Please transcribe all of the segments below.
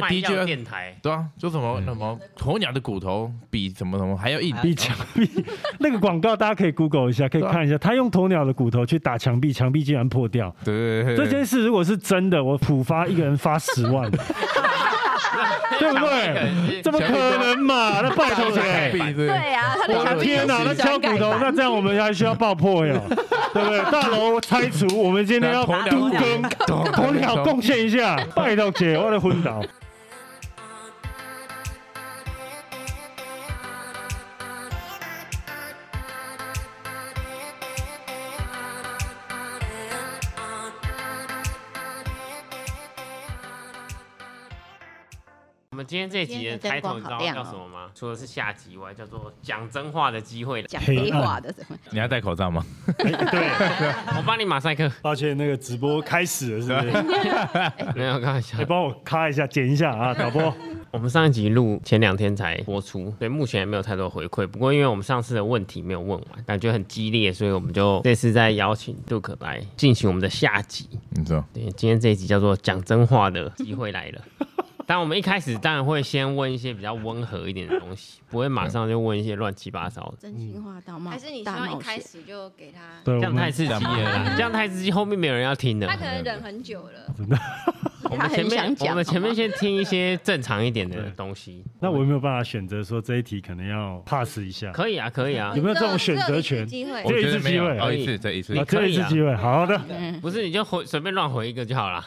卖药他第一句电台，对啊，说什么什么鸵鸟的骨头比什么什么还要硬，比墙壁 那个广告，大家可以 Google 一下，可以看一下。他用鸵鸟的骨头去打墙壁，墙壁竟然破掉。对对对对，这件事如果是真的，我普发一个人发十万，对不对？怎么可能嘛？那拜托谁？壁对呀啊，他的我的天哪，那敲骨头，那这样我们还需要爆破呀？对不对？大楼拆除，我们今天要都更鸵鸟贡献一下，拜托姐，我的昏倒。们今天这集的开头你知道叫什么吗？除了是下集以外，叫做讲真话的机会。讲黑话的，怎么？你要戴口罩吗？哎对，我帮你马赛克，抱歉，那个直播开始了，是不是？没有开玩笑你。帮我咔一下，剪一下啊，导播。我们上一集录前两天才播出，所以目前也没有太多回馈。不过因为我们上次的问题没有问完，感觉很激烈，所以我们就这次再邀请杜可来进行我们的下集。你说对，今天这一集叫做讲真话的机会来了。但我们一开始当然会先问一些比较温和一点的东西，不会马上就问一些乱七八糟的，真心话大冒，还是你希望一开？始就给他？对，这样太刺激了啦，这样太刺激，后面没有人要听的他。可能忍很久了。我们前面他很想讲我们前面先听一些正常一点的东西。那我有没有办法选择说这一题可能要 pass 一下？可以啊，可以啊有，没有这种选择权？机会我这一次机会哦一次这一次啊，这一次机会，好的不是你就回随便乱回一个就好了，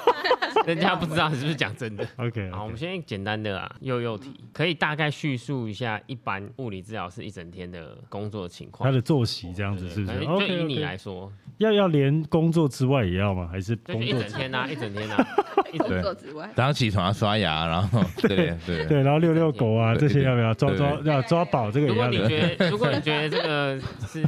人家不知道你是不是讲真的。OK，好，我们先简单的啊，幼幼题，可以大概叙述一下一般物理治疗师一整天的工作情况他。的作息这样子是不是就以你来说，要要连工作之外也要吗？还是工作一整天啊，一整天啊，一整工作之外，早上起床要刷牙，然后 对对对，然后遛遛狗啊，这些要不要抓抓要抓宝？这个如果你也要的。觉得，如果你觉得这个是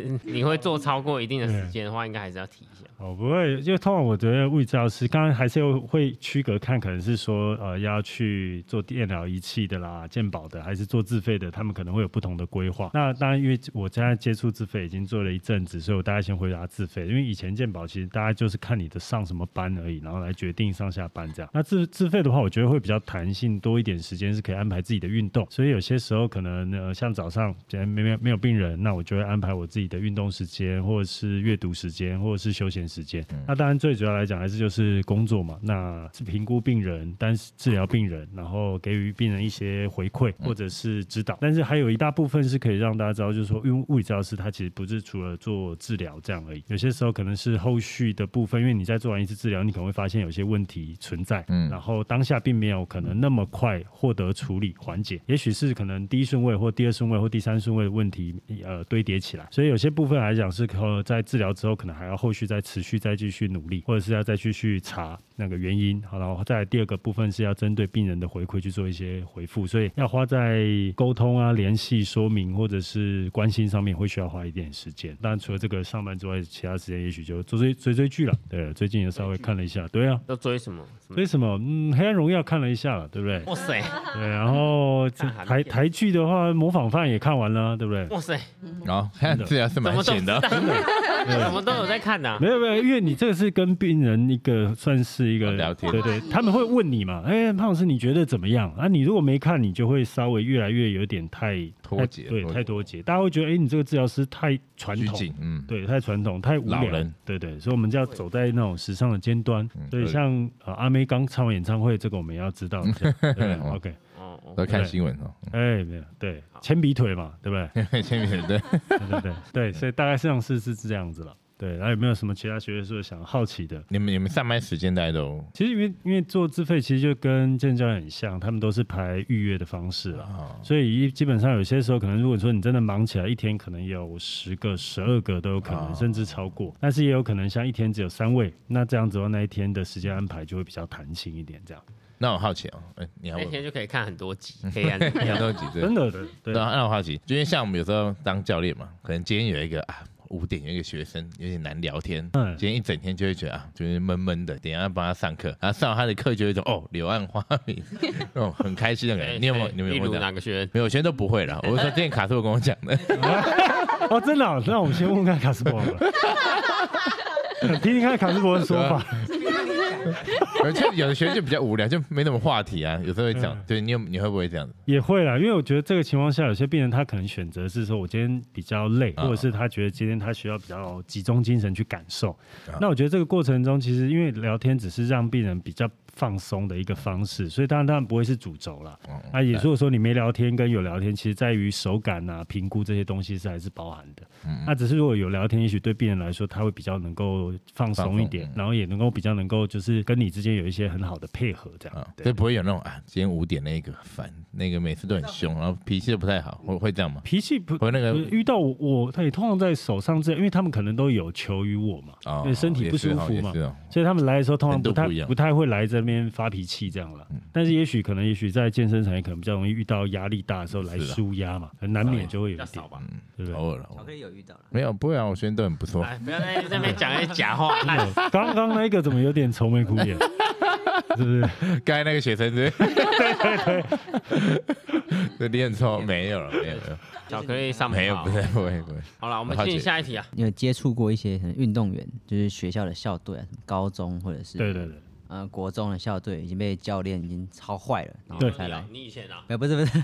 嗯你会做超过一定的时间的话，应该还是要提一下。哦，不会，因为通常我觉得物理治疗师刚刚还是有会区隔看，可能是说呃要去做电疗仪器的啦、健保的，还是做自费的，他们可能会有不同的规划。那当然，因为我现在接触自费已经做了一阵子，所以我大概先回答自费，因为以前健保其实大家就是看你的上什么班而已，然后来决定上下班这样。那自自费的话，我觉得会比较弹性多一点，时间是可以安排自己的运动，所以有些时候可能呃像早上既然没没没有病人，那我就会安排我自己的运动时间，或者是阅读时间，或者是休闲时间。那当然最主要来讲还是就是工作嘛，那是评估病人，但是治疗病人，然后给予病人一些回馈或者是指导。但是还有一大部分是可以让大家知道，就是说，因为物理治疗师他其实不是除了做治疗这样而已，有些时候可能是后续的部分，因为你在做完一次治疗，你可能会发现有些问题存在，嗯然后当下并没有可能那么快获得处理缓解，也许是可能第一顺位或第二顺位或第三顺位的问题呃堆叠起来，所以有些部分来讲是可在治疗之后可能还要后续再持续再继续努力，或者是要再继续查那个原因，好，然后再来第二个部分是要针对病人的回馈去做一些回复，所以要花在沟通啊、联系、说明或者是关心上面会需要花一点时间。当然除了这个上班之外，其他时间也许就追追追追剧了。对，最近也稍微看了一下，对啊。要追什么？什么所以什么？嗯，《黑暗荣耀》看了一下了，对不对？哇塞，对，然后台台剧的话，《模仿犯》也看完了，对不对？哇塞，然后看治疗是蛮闲的，什么都有在看的。没有没有，因为你这个是跟病人一个算是一个聊天。对对，他们会问你嘛，哎，胖老师你觉得怎么样？啊？你如果没看，你就会稍微越来越有点太脱节太对，太多节，大家会觉得，哎，你这个治疗师太传统。嗯，对，太传统，太无聊。老人，对对，所以我们就要走在那种时尚的尖端。所以对像呃阿妹刚唱完演唱会，这个我们也要知道一下。OK，哦哦。都看新闻哦，哎，没有，对，铅笔腿嘛，对不对？前面对，对对对。对，所以大概上是是这样子了。对，然后有没有什么其他学员说想好奇的？你们你们上班时间大家都其实因为因为做自费，其实就跟健教练很像，他们都是排预约的方式啦。啊，所以一基本上有些时候，可能如果说你真的忙起来，一天可能有十个、十二个都有可能，哦甚至超过。但是也有可能像一天只有三位，那这样子的话，那一天的时间安排就会比较弹性一点。这样那我好奇哦，哎，你还那问天就可以看很多集 黑暗你还都几对？真的的，对那我好奇，就因为像我们有时候当教练嘛，可能今天有一个啊五点有一个学生有点难聊天，嗯今天一整天就会觉得啊，就是闷闷的，等一下要帮他上课，然后上完他的课就有一种哦柳暗花明，那种很开心的感觉。你有没有？你们有没有？哪个学员？没有，我现在都不会了。我是说，之前卡斯伯跟我讲的，哦，真的哦、那我们先问看卡斯伯 听听看卡斯伯的说法。而且有的学生就比较无聊，就没什么话题啊，有时候会讲嗯，对你有你会不会这样子？也会啦，因为我觉得这个情况下，有些病人他可能选择是说，我今天比较累，啊或者是他觉得今天他需要比较集中精神去感受。啊那我觉得这个过程中，其实因为聊天只是让病人比较放松的一个方式，所以当然当然不会是主轴了。嗯那也如果说你没聊天跟有聊天，其实在于手感啊、评估这些东西是还是包含的。嗯那只是如果有聊天，也许对病人来说，他会比较能够放松一点，嗯然后也能够比较能够就是跟你之间有一些很好的配合，这样啊，。对就不会有那种啊，今天五点那个烦，那个每次都很凶，然后脾气都不太好，会会这样吗？脾气不会那个呃遇到我，我他也通常在手上这，因为他们可能都有求于我嘛，哦因为身体不舒服嘛所以他们来的时候通常不太不太会来这边发脾气这样了。但是也许可能也许在健身产业可能比较容易遇到压力大的时候来舒压嘛，难免就会有一点少，吧？对不对？偶尔巧克力有遇到了，没有不会啊，我学生都很不错。哎，不要在那边讲一些假话。刚刚那个怎么有点愁眉苦脸？是不是？刚才那个学生是，对对对，这脸 很臭，没有了，没有了，巧克力上没有，不会不会。好了，我们进行下一题啊。你有接触过一些可能运动员，就是学校的校队啊，什么高中或者是对对对，呃国中的校队已经被教练已经超坏了，然后对。才来，你以前啊，没有不是不是，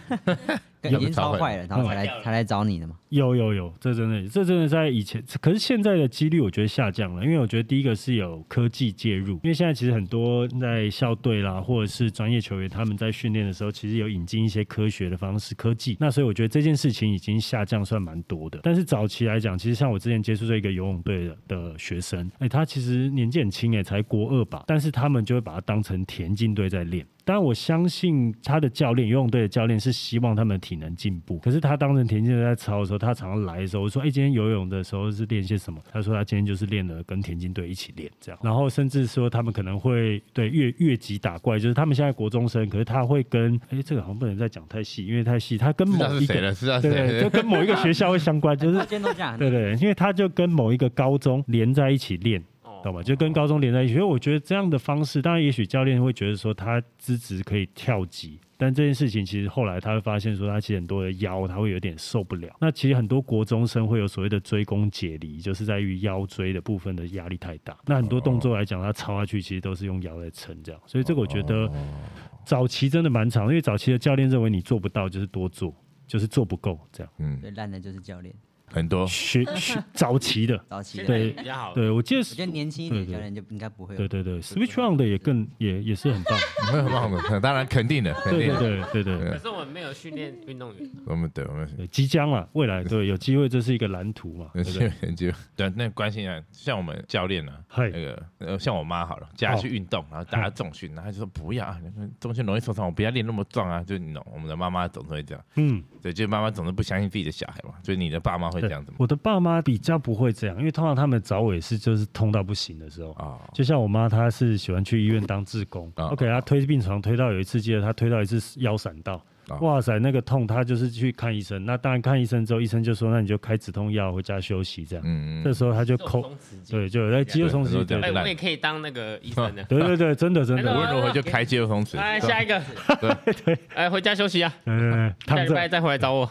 已经超坏了，然后才来嗯才来找你的嘛。有有有，这真的这真的在以前，可是现在的几率我觉得下降了，因为我觉得第一个是有科技介入，因为现在其实很多在校队啦，或者是专业球员，他们在训练的时候，其实有引进一些科学的方式、科技，那所以我觉得这件事情已经下降算蛮多的。但是早期来讲，其实像我之前接触这一个游泳队的的学生，哎，他其实年纪很轻，哎，才国二吧，但是他们就会把他当成田径队在练。当然，我相信他的教练，游泳队的教练是希望他们的体能进步。可是他当成田径队在操的时候，他常常来的时候，我说：“哎、今天游泳的时候是练些什么？”他说：“他今天就是练了跟田径队一起练这样。”然后甚至说他们可能会对越越级打怪，就是他们现在国中生，可是他会跟哎、这个好像不能再讲太细，因为太细，他跟某一个道是谁了，知道是对对，就。跟某一个学校会相关，就是 今天都这样，对对，因为他就跟某一个高中连在一起练，哦懂吗？就跟高中连在一起。所以我觉得这样的方式，当然也许教练会觉得说他资质可以跳级。但这件事情其实后来他会发现说，他其实很多的腰他会有点受不了。那其实很多国中生会有所谓的椎弓解离，就是在于腰椎的部分的压力太大。那很多动作来讲，他抄下去其实都是用腰来撑这样。所以这个我觉得早期真的蛮长，因为早期的教练认为你做不到就是多做，就是做不够这样。嗯，最烂的就是教练，很多学 学早期的，早期的。对比较好。对我记得是我觉得年轻一点的对对教练就应该不会有。对对对，Switch Round 的也更也也是很棒，没有很棒的，当然肯定的，肯对定对的。对对对可是我们没有训练运动员，我们对，我们，即将了，未来对有机会，这是一个蓝图嘛，对不对？研究对那关心啊，像我们教练啊，那个呃，像我妈好了，叫她去运动，然后大家重训，然后她就说不要啊，重训容易受伤，我不要练那么壮啊，就你懂，我们的妈妈总是会这样，嗯，对，就妈妈总是不相信自己的小孩嘛，所以你的爸妈会这样子吗？我的爸妈比较不会这样，因为通常他们找我也是就是痛到不行的时候。啊，就像我妈，她是喜欢去医院当志工。啊 OK，她推病床推到有一次，记得她推到一次腰闪到，啊哇塞，那个痛，他就是去看医生。那当然看医生之后，医生就说，那你就开止痛药，回家休息这样。嗯嗯这时候他就抠。对，就有在肌肉松弛剂，对哎，我也可以当那个医生的。对对对，真的真的哎那，无论如何就开肌肉松弛，来下一个，对 对，哎，回家休息啊，嗯，下礼拜。再回来找我。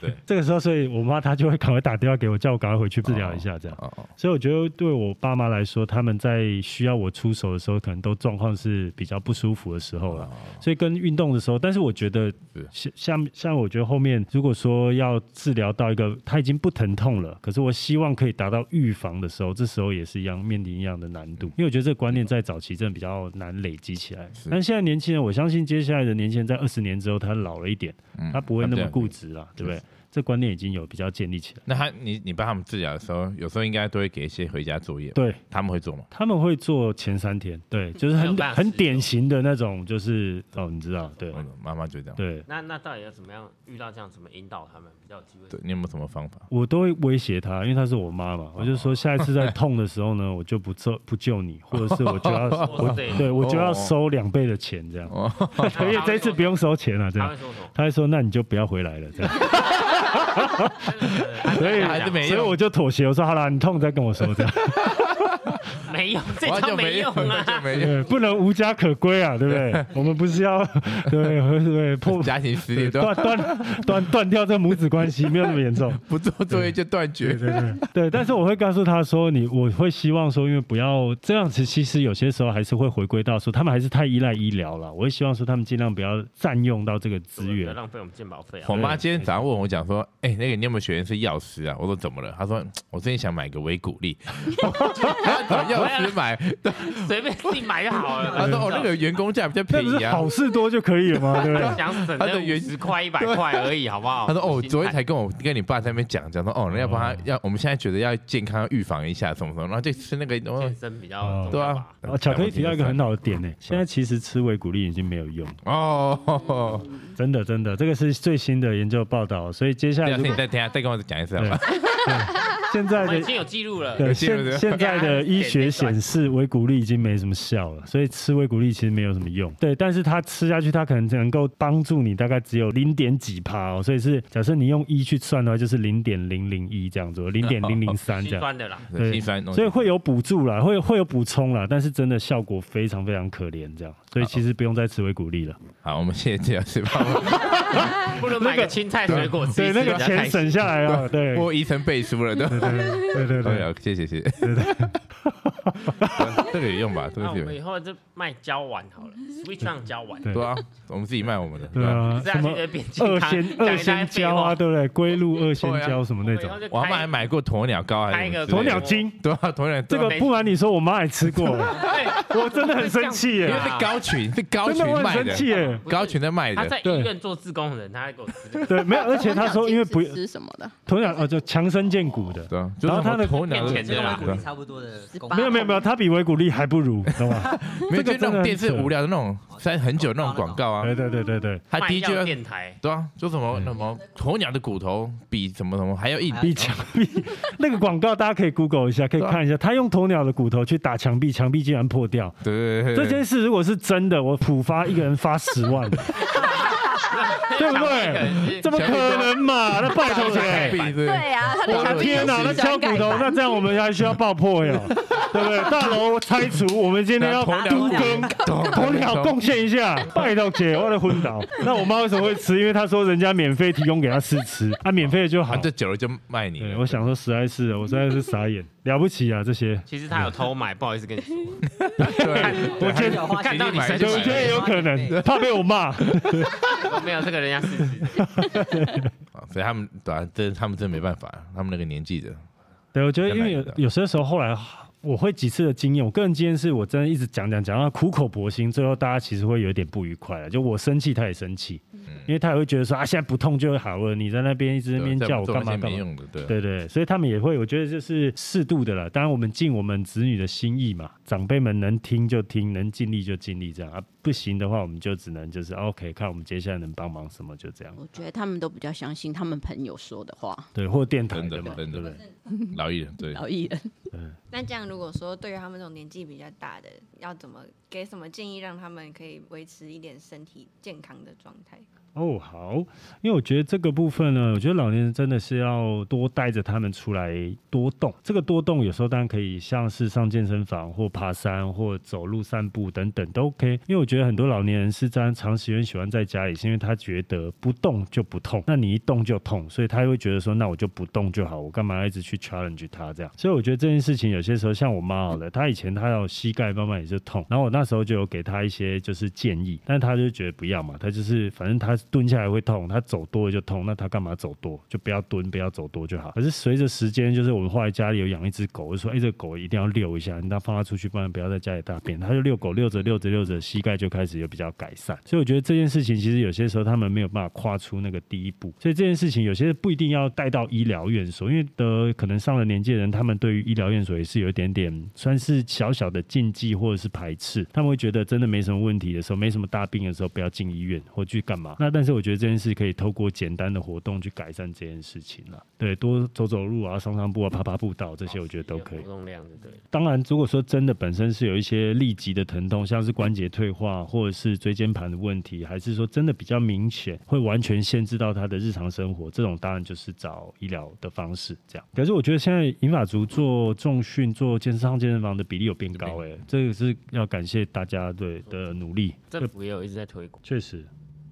对这个时候，所以我妈她就会赶快打电话给我，叫我赶快回去治疗一下，这样。哦哦，所以我觉得对我爸妈来说，他们在需要我出手的时候，可能都状况是比较不舒服的时候了。所以跟运动的时候，但是我觉得像像像我觉得后面如果说要治疗到一个他已经不疼痛了，可是我希望可以达到预防的时候，这时候也是一样面临一样的难度。因为我觉得这个观念在早期真的比较难累积起来。但现在年轻人，我相信接下来的年轻人在二十年之后，他老了一点，嗯他不会那么固执了，对不对？这观念已经有比较建立起来。那他你你帮他们治疗的时候，有时候应该都会给一些回家作业，对，他们会做吗？他们会做前三天，对，就是很很典型的那种，就是哦，你知道，对嗯，妈妈就这样。对，那那到底要怎么样遇到这样怎么引导他们比较有机会？对，你有没有什么方法？我都会威胁他，因为他是我妈嘛，我就说下一次在痛的时候呢，我就不救 不救你，或者是我就要我对对我就要收两倍的钱这样，因为这一次不用收钱了，这样？他会说：“那你就不要回来了。”这样，所以还是没所以我就妥协，我说：“好啦，你痛再跟我说。”这样，没用，这完招没全没用，啊完。全没用。不能无家可归啊，对不对？我们不是要 对对对破 家庭撕裂断断断断掉这母子关系，没有那么严重。不做作业就断绝对。对对对，但是我会告诉他说，你我会希望说，因为不要这样子，其实有些时候还是会回归到说，他们还是太依赖医疗了。我会希望说，他们尽量不要占用到这个资源。浪费我们健保费啊我！妈今天早上问我讲说，哎、那个你有没有学员是药师啊？我说怎么了？她说我最近想买个维骨力，她找药师买，随便自己买就好了。他说哦那个员工价比较便宜啊。好事多就可以了吗？对不对？想省那他的原五十块一百块而已，好不好？他说哦，昨天才跟我跟你爸在那边讲讲说哦，那要帮他要，我们现在觉得要健康预防一下什么什么，然后就吃那个哦健，身比较哦对啊巧克力提到一个很好的点呢，现在其实吃维骨力已经没有用，哦，真的真的，这个是最新的研究报道，所以接下来你再等下再跟我讲一次好对吧？现在的已经有记录了。对，现现在的医学显示，维骨力已经没什么效了，所以吃维骨力其实没有什么用。对，但是它吃下去，它可能能够帮助你大概只有零点几趴哦，所以是假设你用一去算的话，就是零点零零一这样子，零点零零三这样。心酸的啦，对，所以会有补助啦，会会有补充啦，但是真的效果非常非常可怜，这样，所以其实不用再吃维骨力了。好，我们谢谢治疗师帮我不如买个青菜水果吃对，那个钱省下来了，对，我医生背书了，对对对对对对，谢谢谢。谢，这个也用吧？这那我个是有用。们以后就卖胶丸好了，Switch 上胶丸。对对啊，我们自己卖我们的，对吧？啊，什么样就变健二康仙二仙胶啊，，对不对？龟鹿二仙胶什么那种。我阿妈还买过鸵鸟膏，还是什么之类的鸵鸟精，对啊，鸵鸟这个不瞒你说，我妈也吃过，我真的很生气耶因为，是高群，是高群卖的，生气耶。高群在卖的，他在医院做自工的人，他还给我吃这个。对，没有，而且他说因为不吃什么的？鸵鸟啊就强身健骨的，对啊，就是然后他的鸵鸟的啦对啊差不多的功18没有没有没有，他比维古力还不如，懂吗？没有就那种电视无聊的那种塞很久那种广告啊。对，对对对对，他第一句卖药电台，对啊，说什么什么鸵鸟的骨头比什么什么还要硬，比墙壁。那个广告大家可以 Google 一下，可以看一下，他用鸵鸟的骨头去打墙壁，墙壁竟然破掉。对。对对对这件事如果是真的，我普发一个人发十万，对不对？怎么可能嘛？那拜托谁？对对对啊，他我的天哪，那敲骨头，那这样我们还需要爆破呀，对不对？大楼拆除，我们今天要都更鸵鸟贡献一下，拜托姐，我的昏倒。那我妈为什么会吃？因为她说人家免费提供给她试吃，啊，免费的就好啊，。这久了就卖你。我想说实在是，我实在是傻眼，了不起啊这些。其实他有偷买，不好意思跟你说，对，我觉得花看到你生对，我气觉得也有可能，怕被我骂。没有这个人家试试。啊所以他们对啊，这他们真没办法，他们那个年纪的，对，我觉得因为有有些时候后来我会几次的经验，我个人经验是我真的一直讲讲讲到苦口婆心，最后大家其实会有点不愉快了。就我生气，他也生气，因为他也会觉得说啊，现在不痛就好了，你在那边一直在那边叫我干嘛干嘛。对对，所以他们也会，我觉得就是适度的了。当然，我们尽我们子女的心意嘛，长辈们能听就听，能尽力就尽力，这样啊。不行的话，我们就只能就是 OK，看我们接下来能帮忙什么，就这样。我觉得他们都比较相信他们朋友说的话。对，或电台的的嘛，对不对？老艺人对，老艺人，那这样如果说对于他们这种年纪比较大的，要怎么给什么建议，让他们可以维持一点身体健康的状态？哦，好，因为我觉得这个部分呢，我觉得老年人真的是要多带着他们出来多动。这个多动有时候当然可以像是上健身房或爬山或走路散步等等都 OK。因为我觉得很多老年人是这样长时间喜欢在家里，是因为他觉得不动就不痛，那你一动就痛，所以他会觉得说，那我就不动就好，我干嘛要一直去 challenge 他这样？所以我觉得这件事情有些时候像我妈好了，她以前她有膝盖慢慢也是痛，然后我那时候就有给她一些就是建议，但她就觉得不要嘛，她就是反正她蹲下来会痛，他走多了就痛，那他干嘛走多？就不要蹲，不要走多就好。可是随着时间，就是我们后来家里有养一只狗，就说，哎、这狗一定要遛一下，你当放它出去，不然不要在家里大便。她就遛狗，遛着遛着遛着，膝盖就开始有比较改善。所以我觉得这件事情其实有些时候他们没有办法跨出那个第一步，所以这件事情有些不一定要带到医疗院所，因为的可能上了年纪的人，他们对于医疗院所也是有一点点算是小小的禁忌或者是排斥，他们会觉得真的没什么问题的时候，没什么大病的时候，不要进医院或去干嘛。那但是我觉得这件事可以透过简单的活动去改善这件事情了。对，多走走路啊，上上步啊，爬爬步道这些，我觉得都可以活。动量对。当然，如果说真的本身是有一些立即的疼痛，像是关节退化化，或者是椎间盘的问题，还是说真的比较明显，会完全限制到他的日常生活，这种当然就是找医疗的方式这样。可是我觉得现在银发族做重训、做健身上健身房的比例有变高、哎，这个是要感谢大家对的努力。政府也有一直在推广。确实，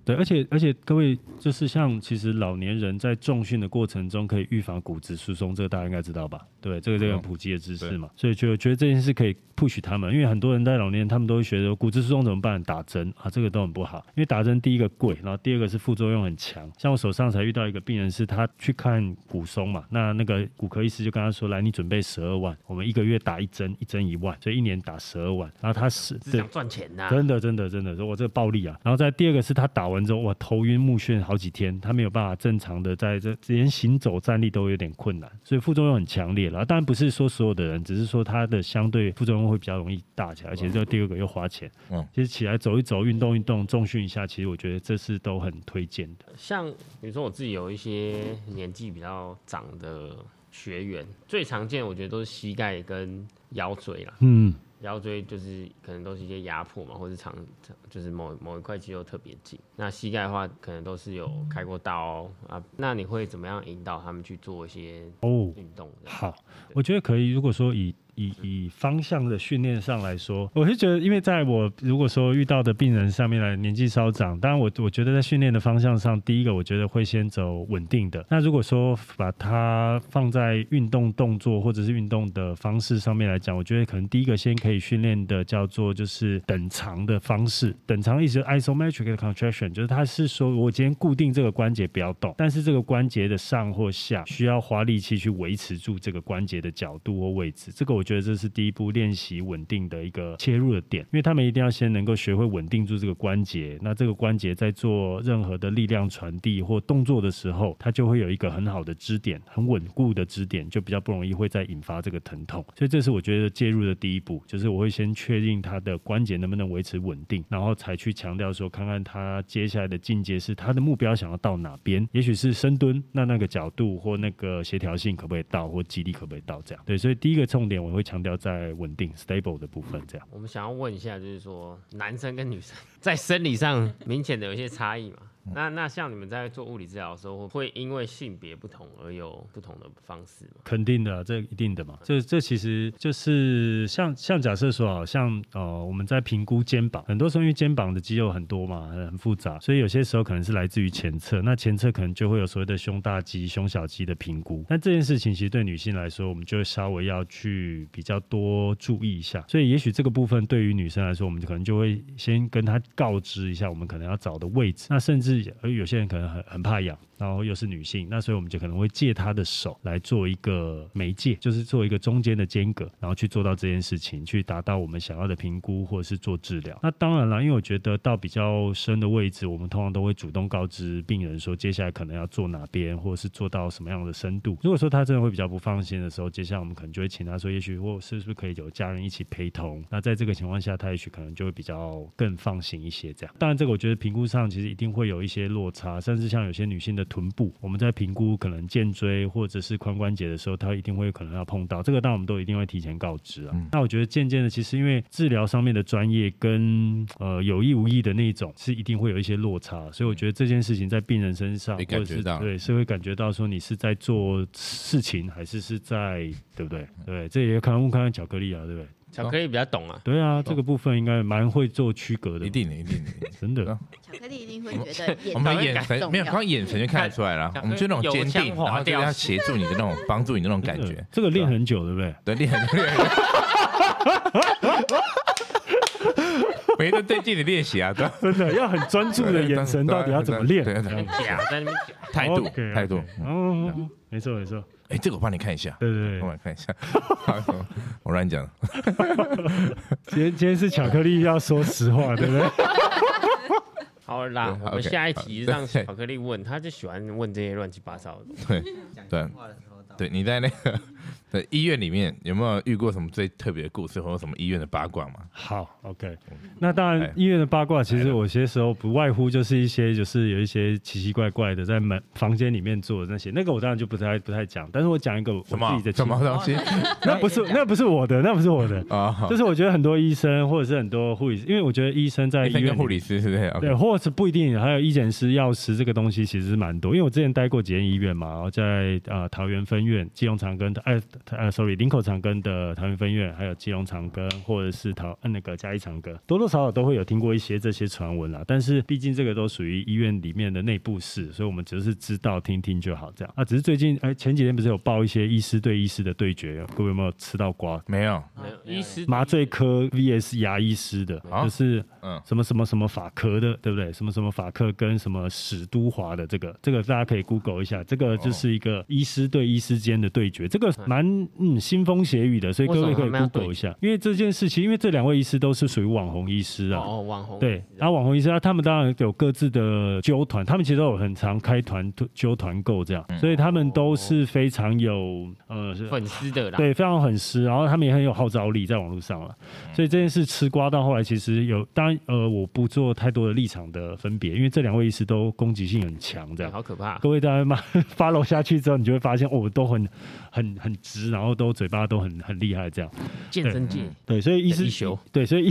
对，而且而且各位就是像其实老年人在重训的过程中可以预防骨质疏松，这个大家应该知道吧？对，这个这个很普及的知识嘛，所以就觉得这件事可以 push 他们，因为很多人在老年人他们都会觉得骨质疏松怎么办？打针啊，这个都很不好，因为打针第一个贵，然后第二个是副作用很强。像我手上才遇到一个病人，是他去看骨松嘛，那那个骨科医师就跟他说，来，你准备十二万，我们一个月打一针，一针一万，所以一年打十二万，然后他是是想赚钱呐、真的，真的，真的，说我这个暴利啊！然后再第二个是他打完之后，哇，头晕目眩好几天，他没有办法正常的在这连行走站立都有点困难，所以副作用很强烈了。当然不是说所有的人，只是说他的相对副作用会比较容易大起来，而且这第二个又花钱。嗯嗯，其实起来走一走，运动运动，重训一下，其实我觉得这是都很推荐的。像比如说我自己有一些年纪比较长的学员，最常见我觉得都是膝盖跟腰椎啦。嗯，腰椎就是可能都是一些压迫嘛，或是长就是某某一块肌肉特别紧。那膝盖的话，可能都是有开过刀啊。那你会怎么样引导他们去做一些哦，运动的？好，我觉得可以。如果说以以以方向的训练上来说，我是觉得，因为在我如果说遇到的病人上面来年纪稍长，当然我我觉得在训练的方向上，第一个我觉得会先走稳定的。那如果说把它放在运动动作或者是运动的方式上面来讲，我觉得可能第一个先可以训练的叫做就是等长的方式。等长意思 isometric contraction，就是它是说我今天固定这个关节不要动，但是这个关节的上或下需要花力气去维持住这个关节的角度或位置。这个我觉得这是第一步练习稳定的一个切入的点，因为他们一定要先能够学会稳定住这个关节。那这个关节在做任何的力量传递或动作的时候，它就会有一个很好的支点，很稳固的支点，就比较不容易会再引发这个疼痛。所以这是我觉得介入的第一步，就是我会先确定他的关节能不能维持稳定，然后才去强调说，看看他接下来的进阶是他的目标想要到哪边，也许是深蹲，那那个角度或那个协调性可不可以到，或肌力可不可以到，这样。对，所以第一个重点我会强调在稳定 stable 的部分，这样。我们想要问一下，就是说男生跟女生 在生理上明显的有一些差异嘛？那那像你们在做物理治疗的时候，会因为性别不同而有不同的方式吗？肯定的啊，这一定的嘛。这这其实就是像像假设说，好像呃我们在评估肩膀，很多时候因为肩膀的肌肉很多嘛，很很复杂，所以有些时候可能是来自于前侧，那前侧可能就会有所谓的胸大肌、胸小肌的评估。那这件事情其实对女性来说，我们就稍微要去比较多注意一下。所以也许这个部分对于女生来说，我们可能就会先跟她告知一下，我们可能要找的位置。那甚至而有些人可能很很怕痒，然后又是女性，那所以我们就可能会借她的手来做一个媒介，就是做一个中间的间隔，然后去做到这件事情，去达到我们想要的评估或者是做治疗。那当然了，因为我觉得到比较深的位置，我们通常都会主动告知病人说，接下来可能要做哪边，或者是做到什么样的深度。如果说他真的会比较不放心的时候，接下来我们可能就会请他说，也许或是不是可以有家人一起陪同。那在这个情况下，他也许可能就会比较更放心一些。这样，当然这个我觉得评估上其实一定会有一些落差，甚至像有些女性的臀部，我们在评估可能肩椎或者是髋关节的时候，它一定会可能要碰到这个，当然我们都一定会提前告知啊。嗯那我觉得渐渐的，其实因为治疗上面的专业跟呃有意无意的那种，是一定会有一些落差，所以我觉得这件事情在病人身上，会或者是感觉到对，是会感觉到说你是在做事情，还是是在对不对？对，这也要看问看看巧克力啊，对不对？巧克力比较懂啊，对啊，这个部分应该蛮会做区隔的，一定的，一定的。真的。巧克力一定会觉得我们的眼神没有，重要光眼神就看得出来了。我们就那种坚定，然后就掉要协助你的那种，帮助你的那种感觉。这个练很久，对不对？对，练很练。每天对镜的练习啊，对真的要很专注的眼神，到底要怎么练？对在那边假。态度 OK，OK 态度。哦哦，哦没错没错，哎，这个我帮你看一下，对对对。帮我看一下。我乱讲，今天今天是巧克力要说实话，对不对？好啦，对我们 OK，下一题让对巧克力问，他就喜欢问这些乱七八糟的。对对对，你在那个 对，医院里面有没有遇过什么最特别的故事，或者什么医院的八卦吗？好，OK。那当然哎，医院的八卦其实有些时候不外乎就是一些，就是有一些奇奇怪怪的在门房间里面做的那些，那个我当然就不太不太讲。但是我讲一个我什么自己的什么经东西 那不是 那不是我的，那不是我的，啊？就是我觉得很多医生或者是很多护理师，因为我觉得医生在医院护理师是不是？对，或者是不一定，还有医检师、药师这个东西其实是蛮多。因为我之前待过几间医院嘛，然后在呃桃园分院、基隆长庚的，哎呃，sorry，林口长庚的桃园分院，还有基隆长庚，或者是桃呃那个嘉义长庚，多多少少都会有听过一些这些传闻啦。但是毕竟这个都属于医院里面的内部事，所以我们只是知道听听就好这样。啊，只是最近哎前几天不是有报一些医师对医师的对决，各位有没有吃到瓜？没有，没有医师麻醉科 VS 牙医师的，啊就是嗯什么什么什么法科的，对不对？什么什么法科跟什么史都华的这个，这个大家可以 Google 一下，这个就是一个医师对医师间的对决，这个蛮嗯腥风血雨的，所以各位可以 Google 一下，因为这件事情，因为这两位医师都是属于网红医师啊。哦，网红对，然后网红医师啊，他们当然有各自的纠团，他们其实都有很常开团纠团购这样，所以他们都是非常有呃是粉丝的啦，对，非常粉丝，然后他们也很有号召力在网络上了，所以这件事吃瓜到后来，其实有当然呃，我不做太多的立场的分别，因为这两位医师都攻击性很强，这对，样。好可怕。各位大家嘛，follow 下去之后，你就会发现哦，都很很很直，然后都嘴巴都很很厉害，这样。健身界对，所以医师的一休对，所以医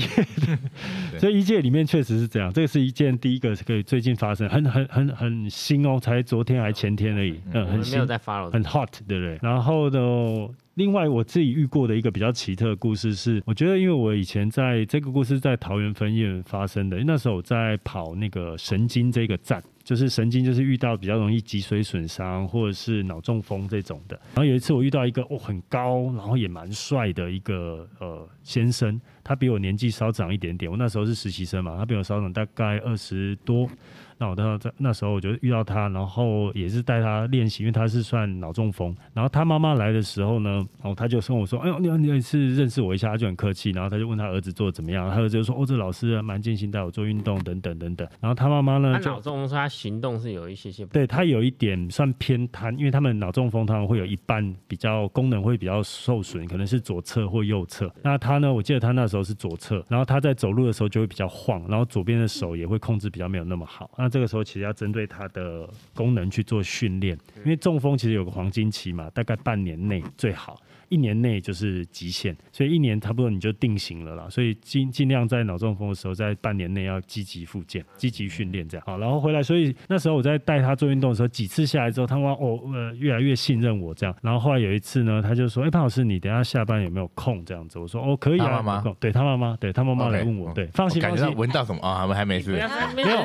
所以医界里面确实是这样，这个是一件第一个可以最近发生，很很很很新哦，才昨天还前天而已，嗯，很新没有在 follow，很 hot，对不对？然后呢，另外我自己遇过的一个比较奇特的故事是，我觉得因为我以前在这个故事在桃园分院发生的，那时候我在跑那个神经这个站。就是神经，就是遇到比较容易脊髓损伤或者是脑中风这种的。然后有一次我遇到一个哦很高，然后也蛮帅的一个呃先生，他比我年纪稍长一点点。我那时候是实习生嘛，他比我稍长大概二十多。那我到在那时候我就遇到他，然后也是带他练习，因为他是算脑中风。然后他妈妈来的时候呢，然后他就跟我说：“哎呦，你你是认识我一下？”他就很客气，然后他就问他儿子做的怎么样，他儿子就说：“哦，这老师蛮尽心带我做运动，等等等等。”然后他妈妈呢脑中风说他行动是有一些些不对他有一点算偏瘫，因为他们脑中风他们会有一半比较功能会比较受损，可能是左侧或右侧。那他呢，我记得他那时候是左侧，然后他在走路的时候就会比较晃，然后左边的手也会控制比较没有那么好。那这个时候其实要针对他的功能去做训练，因为中风其实有个黄金期嘛，大概半年内最好。一年内就是极限，所以一年差不多你就定型了啦。所以尽尽量在脑中风的时候，在半年内要积极复健、积极训练这样。好，然后回来，所以那时候我在带他做运动的时候，几次下来之后，他妈哦呃越来越信任我这样。然后后来有一次呢，他就说：“哎、潘老师，你等下下班有没有空？”这样子，我说：“哦，可以啊。”他妈妈对他妈妈，对他妈妈来问我对，放心感觉到放心。闻到什么啊？他们还没事没有，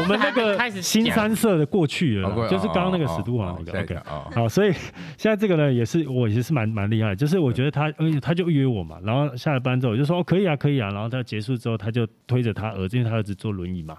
我们那个 开始新三色的过去了就是刚刚那个史都华 OK，哦好，所以现在这个呢，也是我也是蛮蛮厉害的，就是我觉得他，嗯他就约我嘛，然后下了班之后我就说哦可以啊可以啊，然后他结束之后他就推着他儿子，因为他儿子坐轮椅嘛，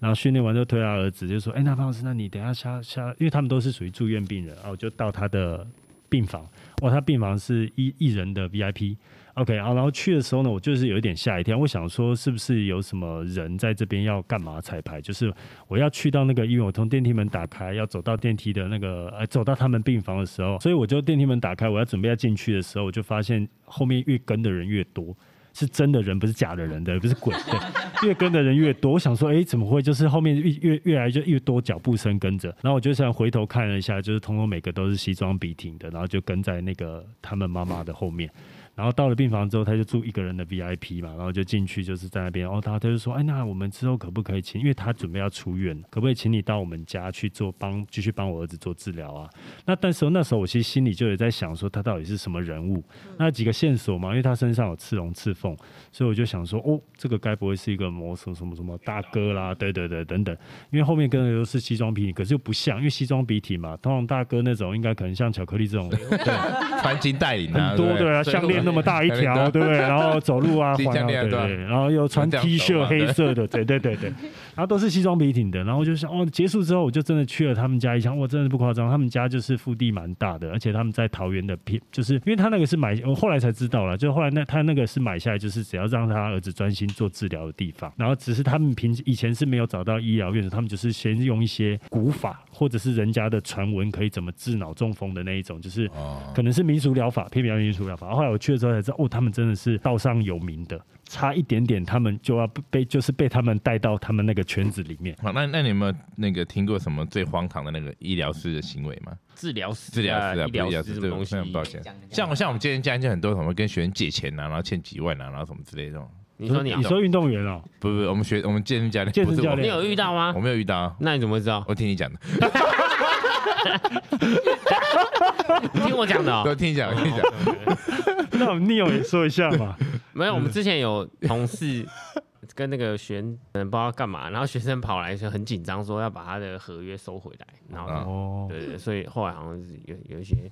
然后训练完之后推他儿子就说，哎，那潘老师，那你等一下下下，因为他们都是属于住院病人啊，我就到他的病房，哇，他病房是一一人的 VIP。OK 啊，然后去的时候呢，我就是有一点吓一跳，我想说是不是有什么人在这边要干嘛彩排？就是我要去到那个医院，我从电梯门打开，要走到电梯的那个，呃，走到他们病房的时候，所以我就电梯门打开，我要准备要进去的时候，我就发现后面越跟的人越多。是真的人，不是假的人的，不是鬼。对，越跟的人越多，我想说，哎，怎么会？就是后面越越越来就越多脚步声跟着，然后我就想回头看了一下，就是通通每个都是西装笔挺的，然后就跟在那个他们妈妈的后面。然后到了病房之后，他就住一个人的 VIP 嘛，然后就进去就是在那边，然后他他就说，哎，那我们之后可不可以请？因为他准备要出院，可不可以请你到我们家去做帮继续帮我儿子做治疗啊？那但是那时候我其实心里就有在想说，他到底是什么人物？那几个线索嘛，因为他身上有刺龙刺凤，所以我就想说，哦，这个该不会是一个某什么什么什么大哥啦？对对对，等等，因为后面跟的都是西装笔挺，可是又不像，因为西装笔挺嘛，通常大哥那种应该可能像巧克力这种，对，穿金戴银啊，很多对啊，项链那么大一条，对不对？然后走路啊，环对对，然后又穿 T 恤黑色的，对对对对，然后都是西装笔挺的，然后就想，哦，结束之后我就真的去了他们家一下，哇，真的不夸张，他们家就是腹地蛮大的，而且他们在桃园的片，就是因为他那个是买，我后来才知道了，就后来那他那个是买下来，就是只要让他儿子专心做治疗的地方，然后只是他们平以前是没有找到医疗院的，他们就是先用一些古法或者是人家的传闻可以怎么治脑中风的那一种，就是哦，可能是民俗疗法，偏比民俗疗法。后来我去的时候才知道，哦，他们真的是道上有名的，差一点点他们就要被就是被他们带到他们那个圈子里面。好，那那你有没有那个听过什么最荒唐的那个医疗师的行为吗？治疗师、治疗师啊，医疗这种东西非？常抱歉。讲像像我们今天家就很多什么跟学生借钱啊，然后欠几万啊，然后什么之类的这种。你说你你说运动员哦，不不，我们学我们健身教练，不是我健身教练你有遇到吗我？没有遇到啊，那你怎么会知道？我听你讲的，你听我讲的哦。我听你讲，我听你讲。那我们 Neo 也说一下嘛。没有，我们之前有同事 跟那个学生不知道干嘛，然后学生跑来就很紧张，说要把他的合约收回来，然后啊哦，对对对，所以后来好像是有有一些，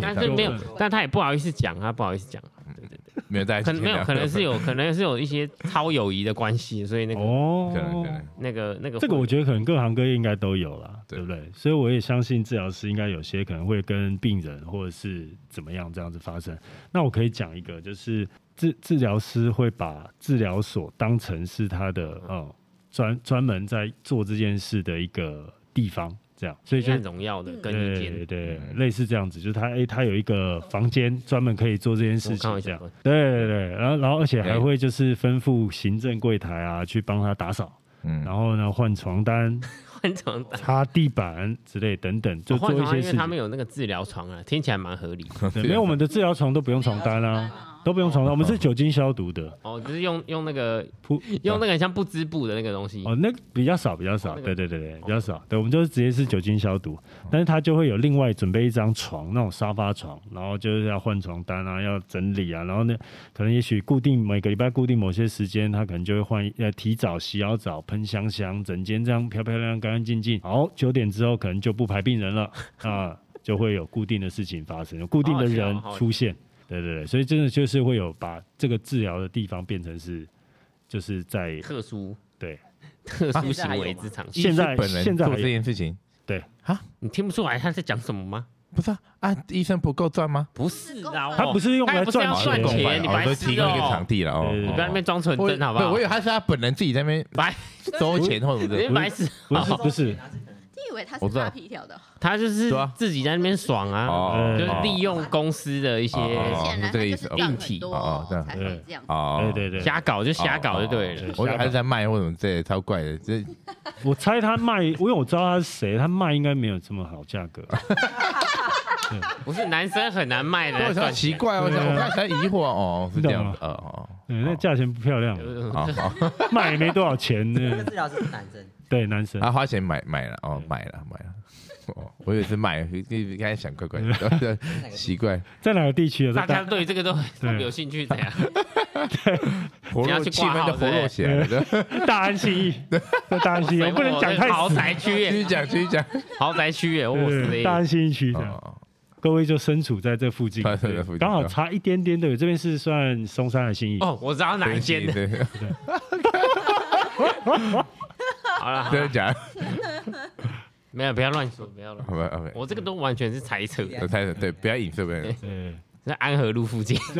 但是没有，但他也不好意思讲，他不好意思讲，对对对，没有在可能没有，可能是有，可能是有一些超友谊的关系，所以那个哦，可能可能。那个那个这个我觉得可能各行各业应该都有啦，对。对不对？所以我也相信治疗师应该有些可能会跟病人或者是怎么样这样子发生。那我可以讲一个，就是治治疗师会把治疗所当成是他的哦专专门在做这件事的一个地方，这样，所以就黑暗荣耀的更衣对间，对，类似这样子，就是他哎，他有一个房间专门可以做这件事情，这样。对对对，然后然后而且还会就是吩咐行政柜台啊去帮他打扫，嗯，然后呢换床单、换床单。擦地板之类等等，就做一些事情。为他们有那个治疗床啊，听起来蛮合理。对，因为我们的治疗床都不用床单啊，都不用床单，我们是酒精消毒的，哦，就是用用那个铺用那个很像不织布的那个东西。哦，那个比较少，比较少，对对对对，比较少。对，我们就是直接是酒精消毒，但是他就会有另外准备一张床，那种沙发床，然后就是要换床单啊，要整理啊，然后呢，可能也许固定每个礼拜固定某些时间，他可能就会换呃提早洗好澡，喷香香，整间这样漂漂亮亮、干干净净。好，九点之后可能就不排病人了 啊，就会有固定的事情发生，有固定的人出现。对对对，所以真的就是会有把这个治疗的地方变成是，就是在特殊对特殊行为之场。现在本人做现在还这件事情，对啊你听不出来他在讲什么吗？不是啊，啊，医生不够赚吗？不是啊，他不是用来赚钱，你哦白痴都提供一个哦场地了哦在那边装纯真好不好我以？为他是他本人自己在那边白，收钱或者是白痴，不是不是，你以为他是拉皮条的？他就是对啊。自己在那边爽啊，哦，就是哦利用公司的一些哦显然他是这个意思是赚硬体。很哦这样。多才会这样。哦，对对对，瞎搞，就瞎搞就对了。我以为他是在卖或者什么之类的，超怪的。这 我猜他卖，因为我知道他是谁，他卖应该没有这么好价格。不是男生很难卖的，我想赚钱奇怪，我想对啊。我刚才疑惑哦，是这样子，哦哦，对，那价钱不漂亮，呃 好好，卖也没多少钱这个呢。治疗师是男生，对，男生他花钱买买了，哦，买了买了。哦，我以为是买，一开始想怪怪的，奇怪。在哪个地区啊？大家大对这个都有兴趣，怎样？活络你要去挂气氛就活络起来了。大安新义，在大安新义，我不能讲太豪。宅区耶，继续讲，继续讲。豪宅区耶，我死，大安新义区这样，哦，各位就身处在这附近刚好差一点点的。这边是算松山的新义，哦，我知道哪一间的。对，好了，真的假的？没有，不要乱说，不要乱好。吧，OK。我这个都完全是猜测，我猜测对，不要影射别人。对，在安和路附近。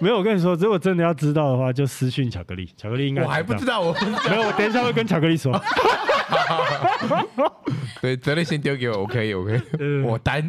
没有。我跟你说，如果真的要知道的话，就私讯巧克力，巧克力应该我还不知道，我没有，我等一下会跟巧克力说。对责任先丢给我，我可以，我可以，嗯我担。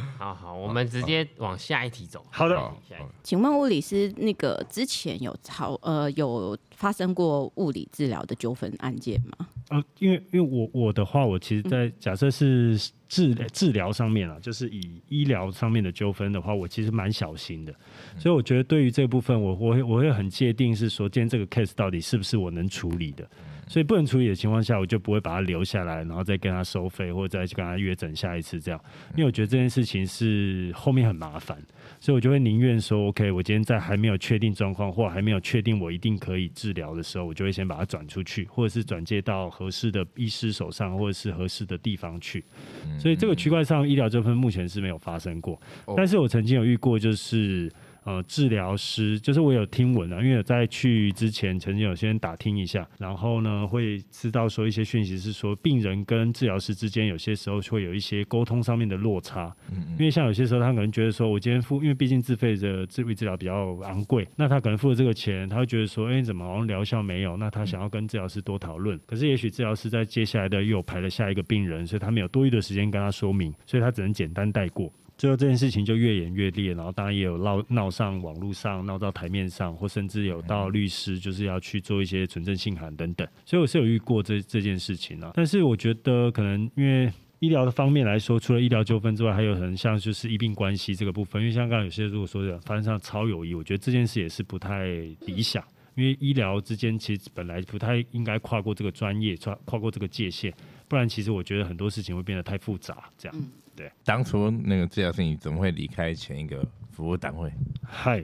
好好，我们直接往下一题走。好的，下一题请问物理师，那个之前有吵呃有发生过物理治疗的纠纷案件吗？呃，因为因为我我的话，我其实在假设是治治疗上面啊，就是以医疗上面的纠纷的话，我其实蛮小心的，所以我觉得对于这部分，我我会我会很界定是说，今天这个 case 到底是不是我能处理的，所以不能处理的情况下，我就不会把它留下来，然后再跟他收费，或者再去跟他约诊下一次这样，因为我觉得这件事情是后面很麻烦，所以我就会宁愿说，OK，我今天在还没有确定状况或还没有确定我一定可以治疗的时候，我就会先把它转出去，或者是转介到合合适的医师手上，或者是合适的地方去。嗯。所以这个区块上医疗纠纷目前是没有发生过，哦。但是我曾经有遇过，就是呃治疗师，就是我有听闻啊，因为有在去之前曾经有先打听一下，然后呢会知道说一些讯息是说病人跟治疗师之间有些时候会有一些沟通上面的落差，嗯因为像有些时候他可能觉得说我今天付，因为毕竟自费的自费治疗比较昂贵，那他可能付了这个钱，他会觉得说，哎、怎么好像疗效没有？那他想要跟治疗师多讨论，可是也许治疗师在接下来的又有排了下一个病人，所以他没有多余的时间跟他说明，所以他只能简单带过。最后这件事情就越演越烈，然后当然也有闹闹上网络上，闹到台面上，或甚至有到律师就是要去做一些存证信函等等。所以我是有遇过这这件事情啊。但是我觉得可能因为医疗的方面来说，除了医疗纠纷之外，还有可能像就是医病关系这个部分。因为像刚刚有些如果说的发生上超友谊，我觉得这件事也是不太理想。因为医疗之间其实本来不太应该跨过这个专业，跨跨过这个界限，不然其实我觉得很多事情会变得太复杂。这样，对当初那个治疗师你怎么会离开前一个服务单位？嗨，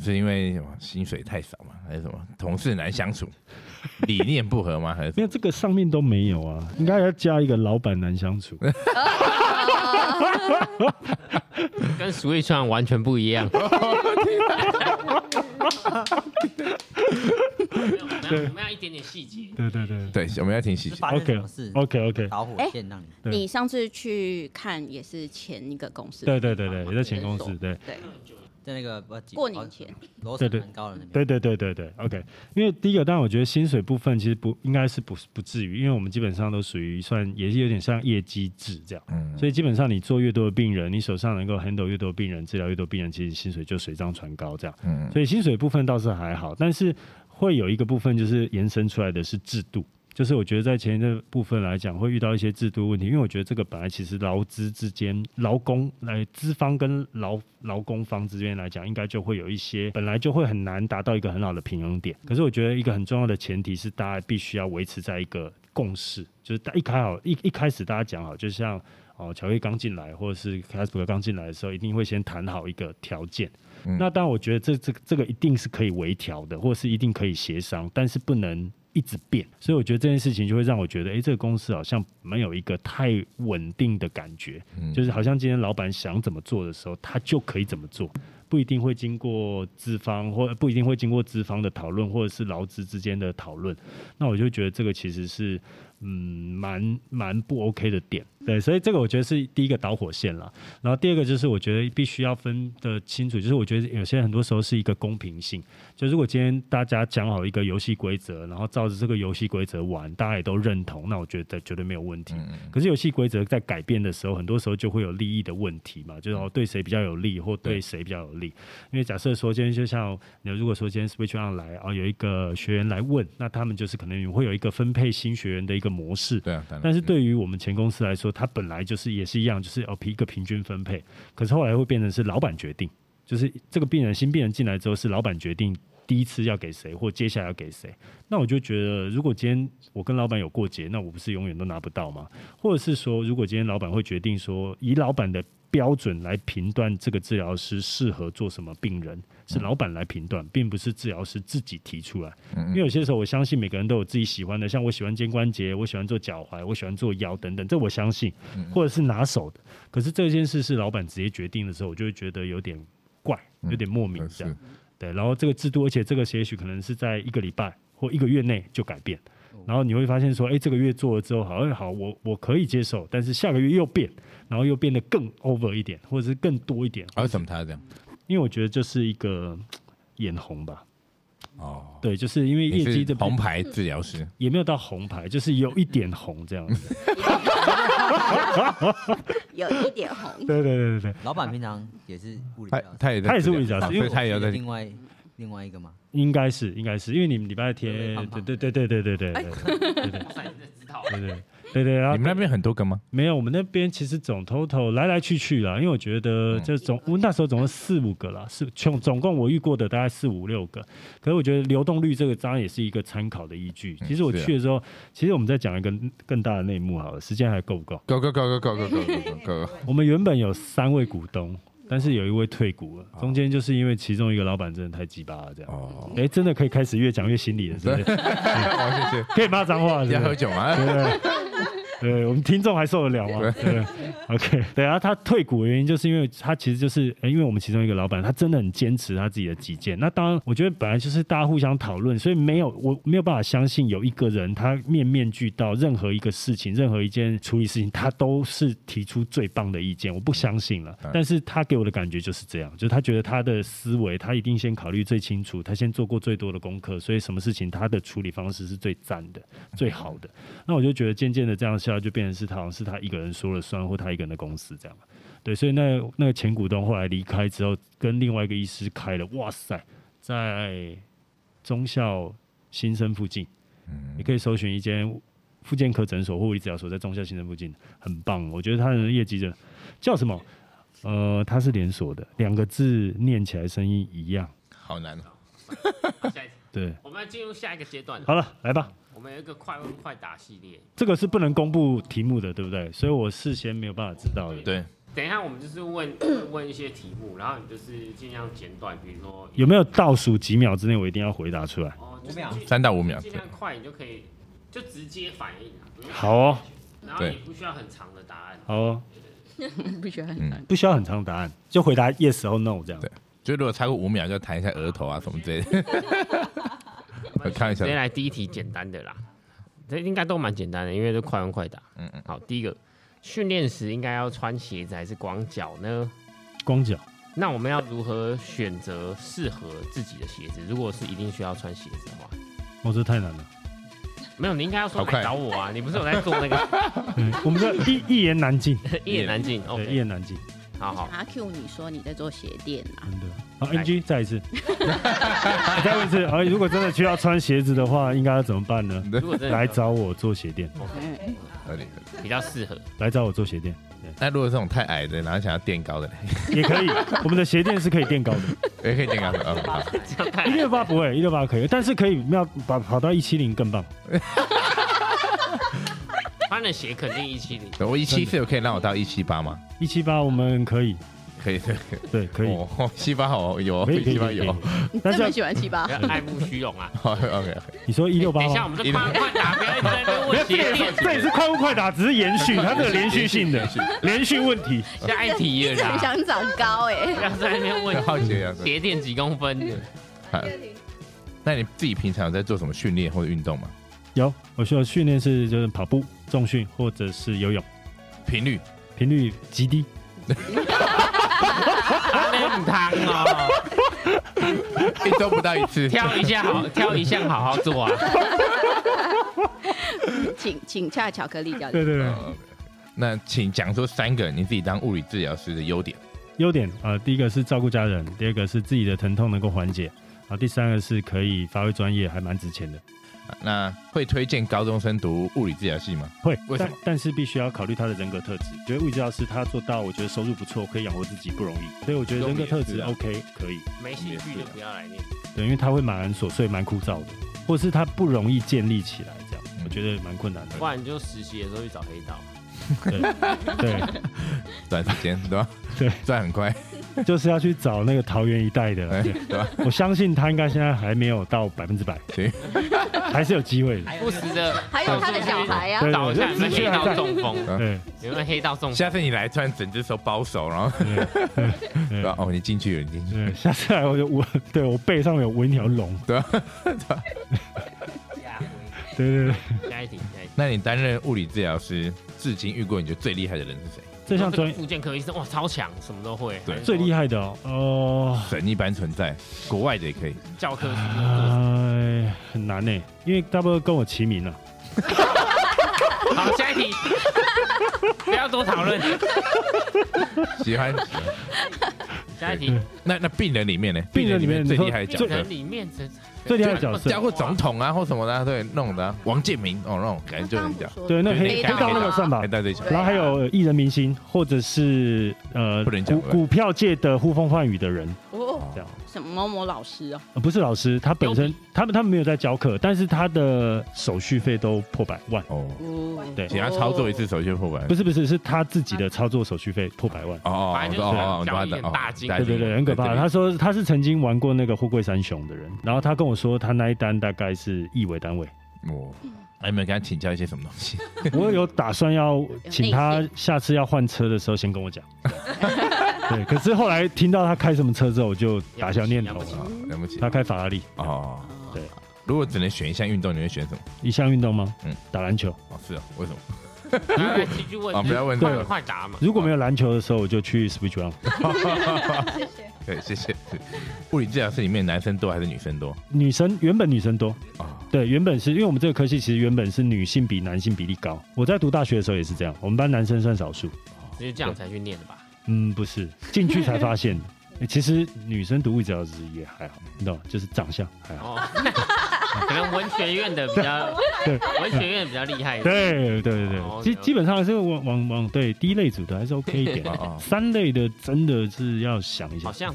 是因为什么薪水太少嘛？还是什么同事难相处，理念不合吗？还是因为这个上面都没有啊，应该要加一个老板难相处。跟 Switch 上完全不一样。我们要我们要一点点细节。对对对对，我们要听细节。发生什 OK 么事？OK OK，导火线让你对你上次去看也是前一个公司，对对对对，也在前公司，对对，在那个过年前，楼对对层蛮高的那边。对对对对对，OK。因为第一个，当然我觉得薪水部分其实不应该是不不至于，因为我们基本上都属于算也是有点像业绩制这样，嗯，所以基本上你做越多的病人，你手上能够 handle 越多病人，治疗越多病人，其实薪水就水涨船高这样。嗯所以薪水部分倒是还好，但是会有一个部分就是延伸出来的是制度。就是我觉得在前一个部分来讲，会遇到一些制度问题，因为我觉得这个本来其实劳资之间，劳工来资方跟劳劳工方之间来讲，应该就会有一些本来就会很难达到一个很好的平衡点。可是我觉得一个很重要的前提是，大家必须要维持在一个共识，就是大一开好一一开始大家讲好，就像哦乔伊刚进来，或者是凯斯伯格刚进来的时候，一定会先谈好一个条件。嗯那当然，我觉得这这个这个一定是可以微调的，或者是一定可以协商，但是不能一直变。所以我觉得这件事情就会让我觉得，诶，这个公司好像没有一个太稳定的感觉，嗯就是好像今天老板想怎么做的时候，他就可以怎么做。不一定会经过资方，或不一定会经过资方的讨论，或者是劳资之间的讨论。那我就觉得这个其实是嗯蛮蛮不 OK 的点。对，所以这个我觉得是第一个导火线了。然后第二个就是我觉得必须要分得清楚，就是我觉得有些很多时候是一个公平性。就如果今天大家讲好一个游戏规则，然后照着这个游戏规则玩，大家也都认同，那我觉得绝对没有问题。可是游戏规则在改变的时候，很多时候就会有利益的问题嘛，就是哦对谁比较有利，或对谁比较有利。因为假设说今天就像你如果说今天 Switch on 来啊、有一个学员来问，那他们就是可能会有一个分配新学员的一个模式。对啊，但是对于我们前公司来说，它本来就是也是一样，就是哦一个平均分配，可是后来会变成是老板决定，就是这个病人新病人进来之后是老板决定第一次要给谁，或接下来要给谁。那我就觉得，如果今天我跟老板有过节，那我不是永远都拿不到吗？或者是说，如果今天老板会决定说，以老板的标准来评断这个治疗师适合做什么病人，是老板来评断，并不是治疗师自己提出来。因为有些时候，我相信每个人都有自己喜欢的，像我喜欢肩关节，我喜欢做脚踝，我喜欢做腰等等，这我相信，或者是拿手的。可是这件事是老板直接决定的时候，我就会觉得有点怪，有点莫名这样。是对，然后这个制度，而且这个也许可能是在一个礼拜或一个月内就改变，然后你会发现说，哎，这个月做了之后，好，像好，我我可以接受，但是下个月又变，然后又变得更 over 一点，或者是更多一点，啊为什么他这样？因为我觉得这是一个 眼红吧，哦，对，就是因为业绩的红牌治疗师，也没有到红牌，就是有一点红这样子。有一点红。对对对对对，老板平常也是物理他治，他也他也是物理治疗师因为他也要在另外另外一个嘛，应该是应该是，因为你们礼拜对天，对对对对对对对对对对对对对对对对对，然后你们那边很多个吗？没有，我们那边其实总 total 来来去去啦，因为我觉得这总我那时候总共四五个啦，是总总共我遇过的大概四五六个。可是我觉得流动率这个当然也是一个参考的依据。其实我去的时候，其实我们再讲一个更大的内幕好了，时间还够不够？够够够够够够够够够够！我们原本有三位股东，但是有一位退股了，中间就是因为其中一个老板真的太鸡巴了，这样。哦，哎，真的可以开始越讲越心里了，是不是？王谢谢，可以骂脏话，是要？喝酒吗？对不对？我们听众还受得了吗？对，OK，对啊，他退股的原因就是因为他其实就是，呃因为我们其中一个老板，他真的很坚持他自己的己见。那当然，我觉得本来就是大家互相讨论，所以没有我没有办法相信有一个人他面面俱到，任何一个事情，任何一件处理事情，他都是提出最棒的意见，我不相信了。但是他给我的感觉就是这样，就是他觉得他的思维，他一定先考虑最清楚，他先做过最多的功课，所以什么事情他的处理方式是最赞的、最好的。那我就觉得渐渐的这样下来，就变成是他好像是他一个人说了算，或他一个人的公司这样。对，所以那那个前股东后来离开之后，跟另外一个医师开了，哇塞，在中校新生附近，你可以搜寻一间复健科诊所或物理治疗所，在中校新生附近，很棒。我觉得他的业绩的叫什么？呃，他是连锁的，两个字念起来声音一样。好难哦。好下一题，对，我们要进入下一个阶段。好了，来吧。我们有一个快问快答系列，这个是不能公布题目的，对不对？所以我事先没有办法知道的。对，等一下我们就是问 问一些题目，然后你就是尽量简短，比如说有没有倒数几秒之内我一定要回答出来？哦，五秒三到五秒尽量快，你就可以就直接反应啊。不用好哦，然后也不需要很长的答案。好哦，不需要很难。不需要很长的答案，就回答 yes 或 no 这样。对就如果超过五秒，就弹一下额头啊什么之类的。看一下先来第一题简单的啦，这应该都蛮简单的，因为都快问快答。嗯嗯，好，第一个，训练时应该要穿鞋子还是光脚呢？光脚那我们要如何选择适合自己的鞋子？如果是一定需要穿鞋子的话，哦，这太难了。没有，你应该要说来找我啊！你不是有在做那个 嗯，我们这一一言难尽，一言难尽对，一言难尽，好好，阿 Q，你说你在做鞋垫啊？真的。好，NG 再一次，再问一次。啊，如果真的需要穿鞋子的话，应该要怎么办呢？如果真的来找我做鞋垫，嗯，合理合理。比较适合，来找我做鞋垫那如果这种太矮的，然后想要垫高的嘞，也可以。我们的鞋垫是可以垫高的，也可以垫高的。一六八不会，一六八可以，但是可以要把跑到一七零更棒。穿的鞋肯定一七零，我一七四，可以让我到一七八吗？一七八我们可以，可以，可以对，可以，哦，七八好有，七八有。你 这么喜欢七八不？要 爱慕虚荣啊！好，OK，你说一六八等一下，我吗？们这快问快打，不要在那边问鞋垫。这也是快问快答，只是延续，它是有连续性的连续问题。下一题了啦，想长高哎、不要在那边问好奇的样子。鞋垫几公分。好那你自己平常有在做什么训练或者运动吗？有，我需要训练是就是跑步、重训或者是游泳，频率？频率极低。冷汤哦，一周不到一次。挑一下好，挑一项好好做啊。请请恰巧克力教练。对对那请讲出三个你自己当物理治疗师的优点。优点啊、呃第一个是照顾家人，第二个是自己的疼痛能够缓解，啊，第三个是可以发挥专业，还蛮值钱的。啊那会推荐高中生读物理治疗系吗？会，为什么但但是必须要考虑他的人格特质。觉得物理治疗师他做到，我觉得收入不错，可以养活自己不容易，所以我觉得人格特质 OK 可以。没兴趣就不要来念。对，因为他会蛮琐碎、蛮枯燥的，或是他不容易建立起来，这样嗯我觉得蛮困难的。不然你就实习的时候去找黑道。对对，短时间对吧？对，赚很快，就是要去找那个桃园一带的。对对吧？我相信他应该现在还没有到百分之百，行，还是有机会的。不时的还有他的小孩呀对，找一下你们黑道中风，对有没有黑道中风？下次你来，突然整只手包手，然后对对吧？哦，你进去了，你进去下次来我就我，对我背上面有纹一条龙。对啊对对对，下一题，下一题。那你担任物理治疗师，至今遇过你觉得最厉害的人是谁？这项专这个复健科医生哇，超强，什么都会。对最厉害的哦，哦，神一般存在，国外的也可以。教科。哎，很难呢，因为大部分跟我齐名了。好，下一题，不要多讨论。喜欢。下一题，那那病人里面呢？病人里面最厉害的角色。人，里面这最厉害的角色。教过总统啊或什么的啊，对，那种的啊王建民哦，那种感觉就很屌。对，那黑黑道那个算吧。黑。道最强。然后还有艺人明星，或者是呃不能讲股股票界的呼风唤雨的人，哦，这样什么某某老师哦，呃不是老师，他本身他们他们没有在教课，但是他的手续费都破百万。哦，哦，对请他操作一次手续破百。不是不是，是他自己的操作手续费破百万。哦哦反正就是哦哦，交易很大金对对对，很可怕。他说他是曾经玩过那个货柜三雄的人，然后他跟我说他那一单大概是亿为单位。哦，哎，有没有跟他请教一些什么东西？我有打算要请他下次要换车的时候先跟我讲。对，可是后来听到他开什么车之后，我就打消念头了了。不起他开法拉利，哦。对，如果只能选一项运动，你会选什么？一项运动吗？嗯嗯，打篮球。哦，是啊，为什么？来继续问啊，不要问快这个。快答嘛。如果没有篮球的时候，我就去 Switch Run。对，谢谢。物理治疗室里面男生多还是女生多？女生原本女生多，啊，对，原本是因为我们这个科系其实原本是女性比男性比例高。我在读大学的时候也是这样，我们班男生算少数。就是这样才去念的吧？嗯，不是，进去才发现，欸其实女生读物理治疗师也还好，你懂吗？就是长相还好。哦，可能文学院的比较，对文学院比较厉害。对对对对哦，基基本上还是往往往对第一类组的还是 OK 一点 哦哦，三类的真的是要想一下好。像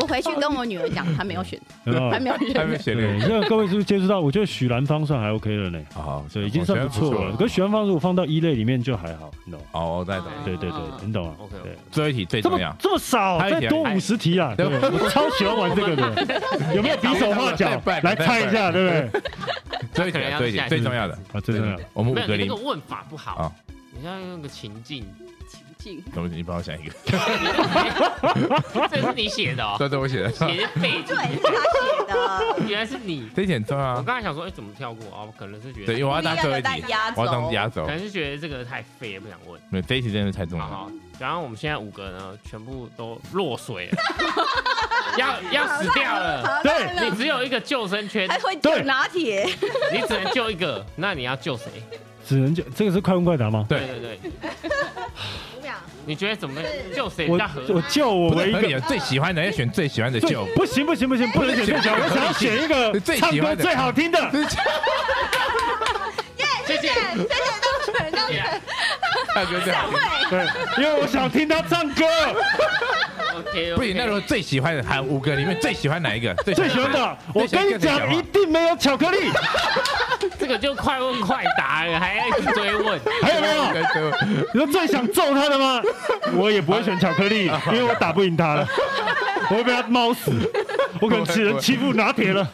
我回去跟我女儿讲，她没有选，哦还没有选还没。选对，的。这各位是不是接触到？我觉得许兰芳算还 OK 了呢，好，对，已经算不错了。可许兰芳如果放到一类里面就还好，你懂？哦，大家懂。对对对，你懂啊对。最后一题最怎么重要，这么少，多五十题啊！对，我超喜欢玩这个的。有没有比手画脚来猜一下，对不对？最后一题啊，最最重要的。啊，最重要的。我们五个零没有你那个，问法不好啊，你要用个情境，进怎么你帮我想一个？这是你写的哦，对对我写的。写的背景，对，是他写的。原来是你。这一题很重要啊。我刚才想说，哎，怎么跳过哦？可能是觉对，因得，为我要当最后一题我要当压轴可。能是觉得这个太废了，不想问。没有，这一题真的太重要了。然后我们现在五个呢，全部都落水了，要要死掉了。对你只有一个救生圈，还会酒拿铁，你只能救一个，那你要救谁？只能救这个是快问快答吗？对对。对对，五秒，你觉得怎么救谁？比我较合我救我唯一最喜欢的要选最喜欢的救。不行不行不行，不能选最喜欢，我想要选一个最唱喜欢的最好听的。谢谢。大哥这样对，因为我想听他唱歌。OK，不行，那如果最喜欢的，还五个里面最喜欢哪一个？最最喜欢的，我跟你讲，一定没有巧克力。这个就快问快答了，还要一直追问。还有没有？你说最想揍他的吗？我也不会选巧克力，因为我打不赢他了，我会被他猫死，我可能只能欺负拿铁了。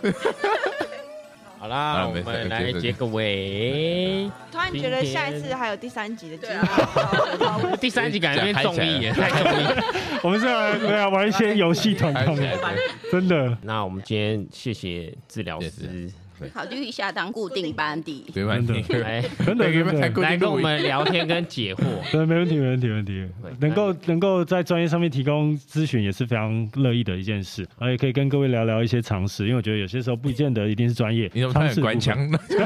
好啦，我们来结个尾。突然觉得下一次还有第三集的机对会。第三集感觉变综艺耶，太综艺。我们是来对啊玩一些游戏团康的，真的。那我们今天谢谢治疗师考虑一下当固定班底。没问题来真的真的，来跟我们聊天跟解惑。对，没问题，没问题，没问题。能够能够在专业上面提供咨询，也是非常乐意的一件事，而且可以跟各位聊聊一些常识，因为我觉得有些时候不见得一定是专业。你怎么突然关常识腔？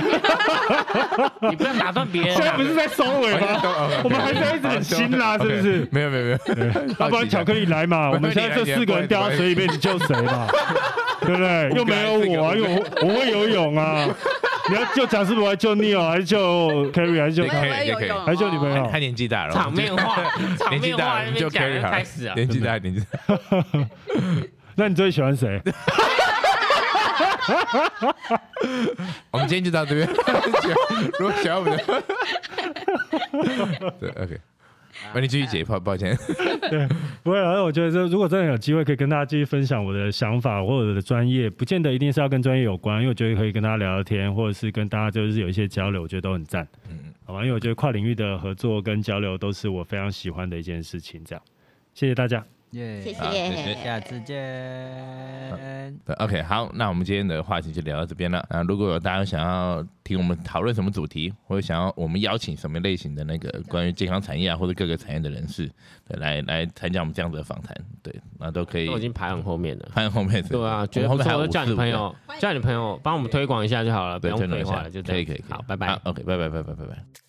你不要打断别人？现在啊不。是在收尾吗？我们还在一直很辛辣，是不是？没有没有没有，要不然巧克力来嘛，我们现在这四个人掉到水里面，你救谁嘛？对不对？又没有我又，我 我会游泳啊。你要救贾斯伯，还是救 Neil，还是救 Carrie，还是救他可以也可以，还是救女朋友他？年纪大了，场面话，场年纪大了你就 carry 好了开始啊。年纪大年纪大。那你最喜欢谁？我们今天就到这边。如果喜欢我们的，对，OK，那你继续解剖，抱歉。对不会啊，那我觉得这如果真的有机会，可以跟大家继续分享我的想法或者我的专业，不见得一定是要跟专业有关，因为我觉得可以跟大家聊聊天，或者是跟大家就是有一些交流，我觉得都很赞。嗯，好吧，因为我觉得跨领域的合作跟交流都是我非常喜欢的一件事情。这样，谢谢大家。耶谢谢谢谢。下次见。对，OK，好，那我们今天的话题就聊到这边了。啊，如果有大家想要听我们讨论什么主题，或者想要我们邀请什么类型的那个关于健康产业啊，或者各个产业的人士，对，来来参加我们这样子的访谈，对，那都可以我已经排很后面了。排很后面。对啊，觉得后面还有叫你朋友，叫你朋友帮我们推广一下就好了，不对，用推广了，就可以可以。好，拜拜。，OK，拜拜拜拜拜拜。